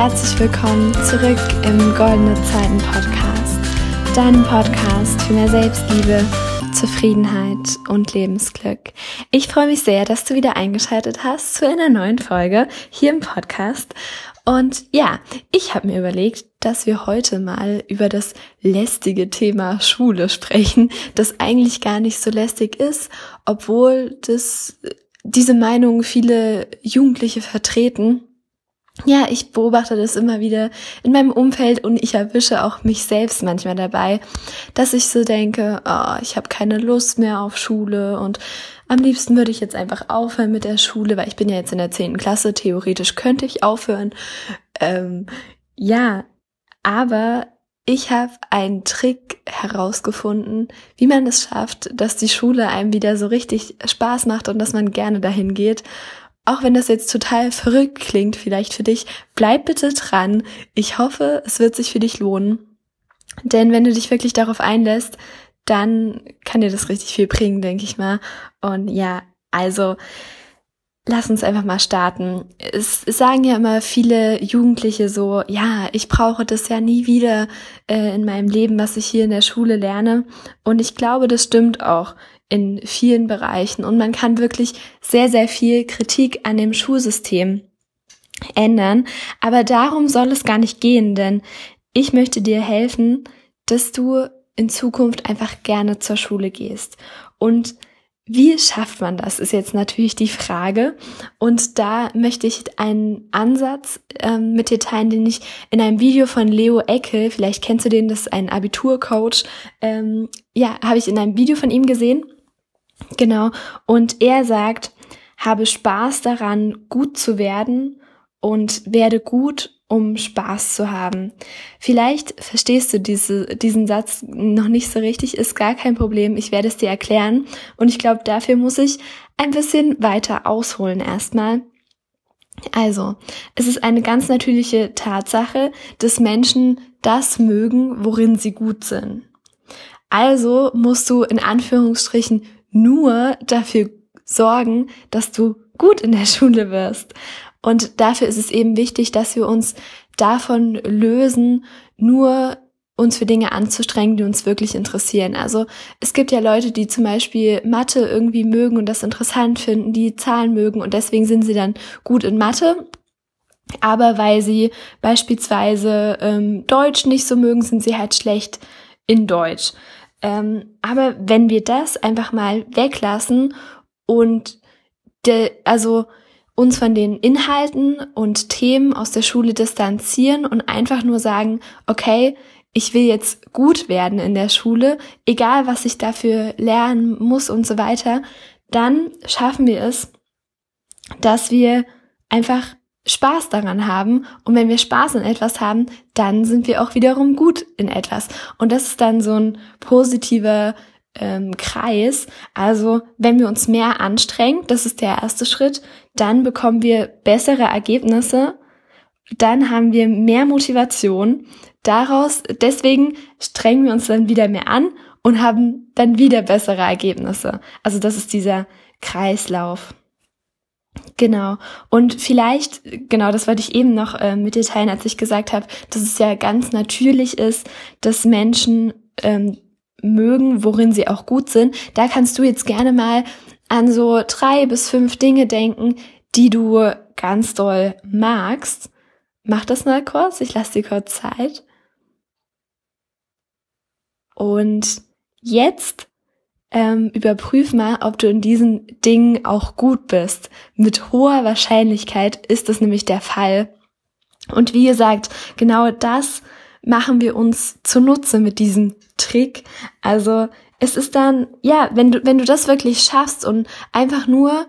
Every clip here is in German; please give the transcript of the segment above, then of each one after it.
herzlich willkommen zurück im Goldene Zeiten Podcast, deinem Podcast für mehr Selbstliebe, Zufriedenheit und Lebensglück. Ich freue mich sehr, dass du wieder eingeschaltet hast zu einer neuen Folge hier im Podcast. Und ja, ich habe mir überlegt, dass wir heute mal über das lästige Thema Schule sprechen, das eigentlich gar nicht so lästig ist, obwohl das diese Meinung viele Jugendliche vertreten ja, ich beobachte das immer wieder in meinem Umfeld und ich erwische auch mich selbst manchmal dabei, dass ich so denke, oh, ich habe keine Lust mehr auf Schule und am liebsten würde ich jetzt einfach aufhören mit der Schule, weil ich bin ja jetzt in der zehnten Klasse, theoretisch könnte ich aufhören. Ähm, ja, aber ich habe einen Trick herausgefunden, wie man es schafft, dass die Schule einem wieder so richtig Spaß macht und dass man gerne dahin geht auch wenn das jetzt total verrückt klingt, vielleicht für dich, bleib bitte dran. Ich hoffe, es wird sich für dich lohnen. Denn wenn du dich wirklich darauf einlässt, dann kann dir das richtig viel bringen, denke ich mal. Und ja, also lass uns einfach mal starten. Es, sagen ja immer viele Jugendliche so, ja, ich brauche das ja nie wieder äh, in meinem Leben, was ich hier in der Schule lerne. Und ich glaube, das stimmt auch in vielen Bereichen und man kann wirklich sehr, sehr viel Kritik an dem Schulsystem ändern. Aber darum soll es gar nicht gehen, denn ich möchte dir helfen, dass du in Zukunft einfach gerne zur Schule gehst. Und wie schafft man das, ist jetzt natürlich die Frage. Und da möchte ich einen Ansatz ähm, mit dir teilen, den ich in einem Video von Leo Eckel, vielleicht kennst du den, das ist ein Abiturcoach, ähm, ja, habe ich in einem Video von ihm gesehen. Genau. Und er sagt, habe Spaß daran, gut zu werden und werde gut, um Spaß zu haben. Vielleicht verstehst du diese, diesen Satz noch nicht so richtig, ist gar kein Problem. Ich werde es dir erklären. Und ich glaube, dafür muss ich ein bisschen weiter ausholen erstmal. Also, es ist eine ganz natürliche Tatsache, dass Menschen das mögen, worin sie gut sind. Also musst du in Anführungsstrichen nur dafür sorgen, dass du gut in der Schule wirst. Und dafür ist es eben wichtig, dass wir uns davon lösen, nur uns für Dinge anzustrengen, die uns wirklich interessieren. Also es gibt ja Leute, die zum Beispiel Mathe irgendwie mögen und das interessant finden, die Zahlen mögen und deswegen sind sie dann gut in Mathe. Aber weil sie beispielsweise ähm, Deutsch nicht so mögen, sind sie halt schlecht in Deutsch. Ähm, aber wenn wir das einfach mal weglassen und de, also uns von den Inhalten und Themen aus der Schule distanzieren und einfach nur sagen, okay, ich will jetzt gut werden in der Schule, egal was ich dafür lernen muss und so weiter, dann schaffen wir es, dass wir einfach Spaß daran haben. Und wenn wir Spaß in etwas haben, dann sind wir auch wiederum gut in etwas. Und das ist dann so ein positiver ähm, Kreis. Also wenn wir uns mehr anstrengen, das ist der erste Schritt, dann bekommen wir bessere Ergebnisse. Dann haben wir mehr Motivation. Daraus, deswegen strengen wir uns dann wieder mehr an und haben dann wieder bessere Ergebnisse. Also das ist dieser Kreislauf. Genau. Und vielleicht, genau, das wollte ich eben noch äh, mit dir teilen, als ich gesagt habe, dass es ja ganz natürlich ist, dass Menschen ähm, mögen, worin sie auch gut sind. Da kannst du jetzt gerne mal an so drei bis fünf Dinge denken, die du ganz doll magst. Mach das mal kurz, ich lasse dir kurz Zeit. Und jetzt ähm, überprüf mal, ob du in diesen Dingen auch gut bist. Mit hoher Wahrscheinlichkeit ist das nämlich der Fall. Und wie gesagt, genau das machen wir uns zunutze mit diesem Trick. Also es ist dann, ja, wenn du, wenn du das wirklich schaffst und einfach nur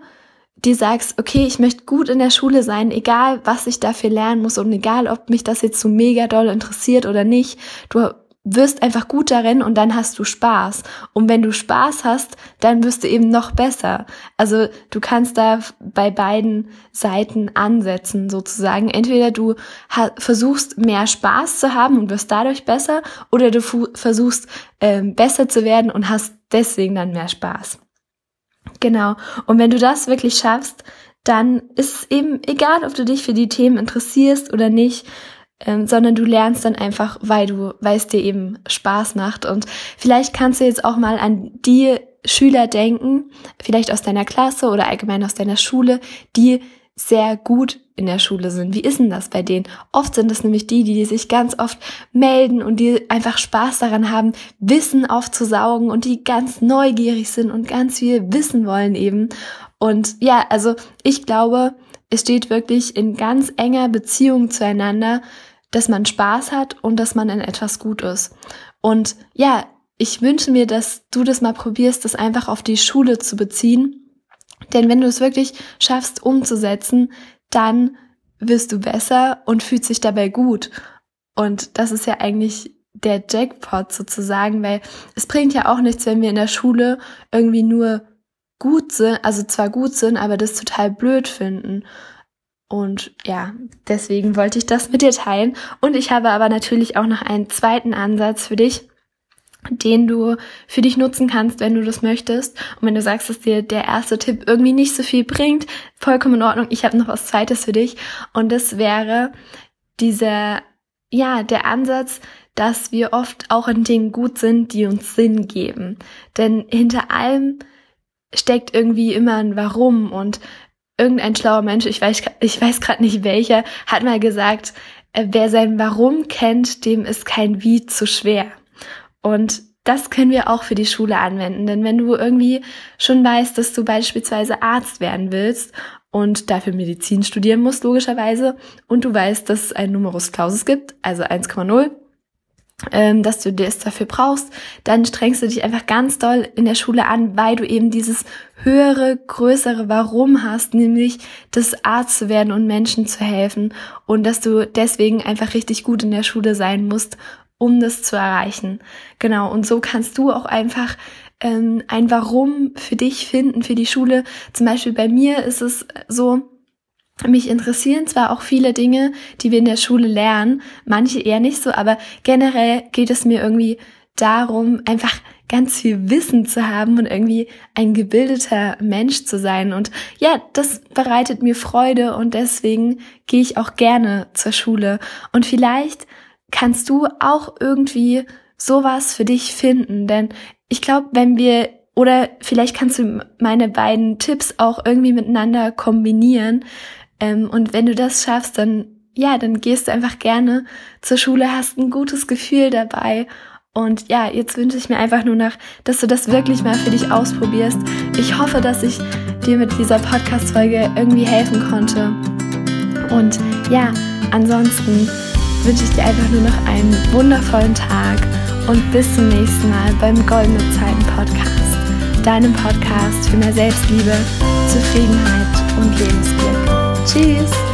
dir sagst, okay, ich möchte gut in der Schule sein, egal was ich dafür lernen muss und egal, ob mich das jetzt so mega doll interessiert oder nicht, du wirst einfach gut darin und dann hast du Spaß. Und wenn du Spaß hast, dann wirst du eben noch besser. Also du kannst da bei beiden Seiten ansetzen sozusagen. Entweder du versuchst mehr Spaß zu haben und wirst dadurch besser oder du versuchst ähm, besser zu werden und hast deswegen dann mehr Spaß. Genau. Und wenn du das wirklich schaffst, dann ist es eben egal, ob du dich für die Themen interessierst oder nicht, ähm, sondern du lernst dann einfach, weil du, weil es dir eben Spaß macht. Und vielleicht kannst du jetzt auch mal an die Schüler denken, vielleicht aus deiner Klasse oder allgemein aus deiner Schule, die sehr gut in der Schule sind. Wie ist denn das bei denen? Oft sind es nämlich die, die sich ganz oft melden und die einfach Spaß daran haben, Wissen aufzusaugen und die ganz neugierig sind und ganz viel wissen wollen eben. Und ja, also ich glaube, es steht wirklich in ganz enger Beziehung zueinander, dass man Spaß hat und dass man in etwas gut ist. Und ja, ich wünsche mir, dass du das mal probierst, das einfach auf die Schule zu beziehen denn wenn du es wirklich schaffst umzusetzen, dann wirst du besser und fühlst dich dabei gut. Und das ist ja eigentlich der Jackpot sozusagen, weil es bringt ja auch nichts, wenn wir in der Schule irgendwie nur gut sind, also zwar gut sind, aber das total blöd finden. Und ja, deswegen wollte ich das mit dir teilen. Und ich habe aber natürlich auch noch einen zweiten Ansatz für dich, den du für dich nutzen kannst, wenn du das möchtest. Und wenn du sagst, dass dir der erste Tipp irgendwie nicht so viel bringt, vollkommen in Ordnung. Ich habe noch was Zweites für dich. Und das wäre dieser, ja, der Ansatz, dass wir oft auch in Dingen gut sind, die uns Sinn geben. Denn hinter allem steckt irgendwie immer ein Warum und irgendein schlauer Mensch, ich weiß, ich weiß gerade nicht welcher, hat mal gesagt, äh, wer sein Warum kennt, dem ist kein Wie zu schwer. Und das können wir auch für die Schule anwenden. Denn wenn du irgendwie schon weißt, dass du beispielsweise Arzt werden willst und dafür Medizin studieren musst, logischerweise, und du weißt, dass es ein Numerus Clausus gibt, also 1,0, ähm, dass du das dafür brauchst, dann strengst du dich einfach ganz doll in der Schule an, weil du eben dieses höhere, größere Warum hast, nämlich das Arzt zu werden und Menschen zu helfen und dass du deswegen einfach richtig gut in der Schule sein musst um das zu erreichen. Genau, und so kannst du auch einfach ähm, ein Warum für dich finden, für die Schule. Zum Beispiel bei mir ist es so, mich interessieren zwar auch viele Dinge, die wir in der Schule lernen, manche eher nicht so, aber generell geht es mir irgendwie darum, einfach ganz viel Wissen zu haben und irgendwie ein gebildeter Mensch zu sein. Und ja, das bereitet mir Freude und deswegen gehe ich auch gerne zur Schule. Und vielleicht kannst du auch irgendwie sowas für dich finden. Denn ich glaube, wenn wir, oder vielleicht kannst du meine beiden Tipps auch irgendwie miteinander kombinieren. Ähm, und wenn du das schaffst, dann, ja, dann gehst du einfach gerne zur Schule, hast ein gutes Gefühl dabei. Und ja, jetzt wünsche ich mir einfach nur noch, dass du das wirklich mal für dich ausprobierst. Ich hoffe, dass ich dir mit dieser Podcast-Folge irgendwie helfen konnte. Und ja, ansonsten wünsche ich dir einfach nur noch einen wundervollen Tag und bis zum nächsten Mal beim Goldene Zeiten Podcast, deinem Podcast für mehr Selbstliebe, Zufriedenheit und Lebensglück. Tschüss!